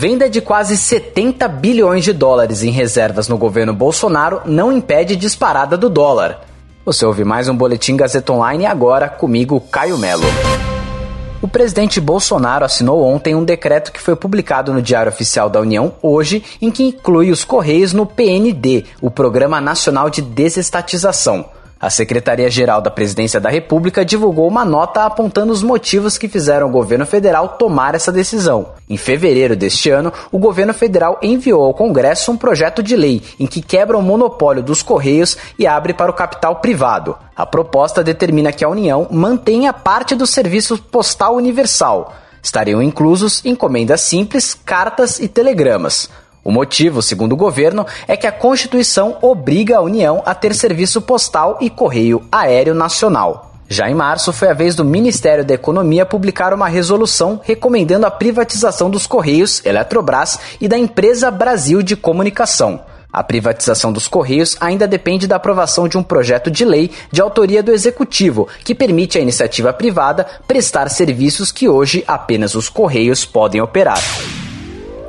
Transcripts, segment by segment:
Venda de quase 70 bilhões de dólares em reservas no governo Bolsonaro não impede disparada do dólar. Você ouve mais um Boletim Gazeta Online agora comigo, Caio Melo. O presidente Bolsonaro assinou ontem um decreto que foi publicado no Diário Oficial da União hoje, em que inclui os Correios no PND, o Programa Nacional de Desestatização. A Secretaria-Geral da Presidência da República divulgou uma nota apontando os motivos que fizeram o governo federal tomar essa decisão. Em fevereiro deste ano, o governo federal enviou ao Congresso um projeto de lei em que quebra o monopólio dos Correios e abre para o capital privado. A proposta determina que a União mantenha parte do serviço postal universal. Estariam inclusos encomendas simples, cartas e telegramas. O motivo, segundo o governo, é que a Constituição obriga a União a ter serviço postal e correio aéreo nacional. Já em março, foi a vez do Ministério da Economia publicar uma resolução recomendando a privatização dos Correios, Eletrobras e da empresa Brasil de Comunicação. A privatização dos Correios ainda depende da aprovação de um projeto de lei de autoria do Executivo, que permite à iniciativa privada prestar serviços que hoje apenas os Correios podem operar.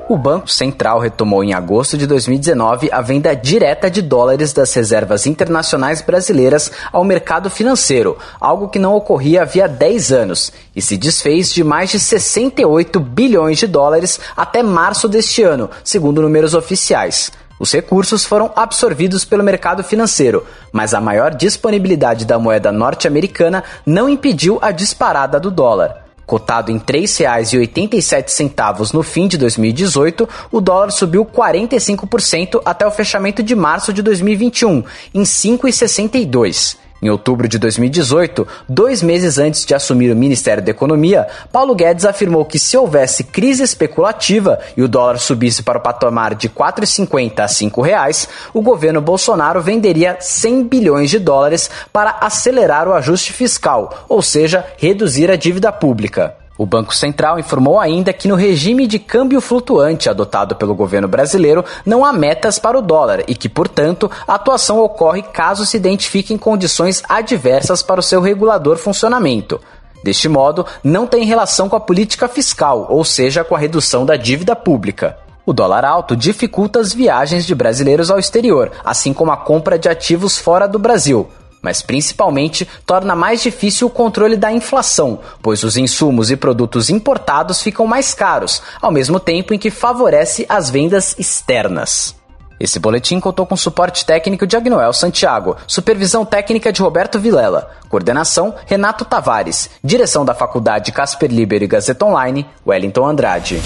O Banco Central retomou em agosto de 2019 a venda direta de dólares das reservas internacionais brasileiras ao mercado financeiro, algo que não ocorria havia 10 anos, e se desfez de mais de 68 bilhões de dólares até março deste ano, segundo números oficiais. Os recursos foram absorvidos pelo mercado financeiro, mas a maior disponibilidade da moeda norte-americana não impediu a disparada do dólar. Cotado em R$ 3,87 no fim de 2018, o dólar subiu 45% até o fechamento de março de 2021, em R$ 5,62. Em outubro de 2018, dois meses antes de assumir o Ministério da Economia, Paulo Guedes afirmou que se houvesse crise especulativa e o dólar subisse para o patamar de R$ 4,50 a 5 reais, o governo Bolsonaro venderia 100 bilhões de dólares para acelerar o ajuste fiscal, ou seja, reduzir a dívida pública. O Banco Central informou ainda que no regime de câmbio flutuante adotado pelo governo brasileiro não há metas para o dólar e que, portanto, a atuação ocorre caso se identifiquem condições adversas para o seu regulador funcionamento. Deste modo, não tem relação com a política fiscal, ou seja, com a redução da dívida pública. O dólar alto dificulta as viagens de brasileiros ao exterior, assim como a compra de ativos fora do Brasil mas principalmente torna mais difícil o controle da inflação, pois os insumos e produtos importados ficam mais caros, ao mesmo tempo em que favorece as vendas externas. Esse boletim contou com suporte técnico de Agnoel Santiago, supervisão técnica de Roberto Vilela, coordenação Renato Tavares, direção da Faculdade Casper Liber e Gazeta Online, Wellington Andrade.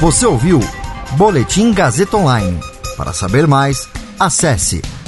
Você ouviu Boletim Gazeta Online. Para saber mais, acesse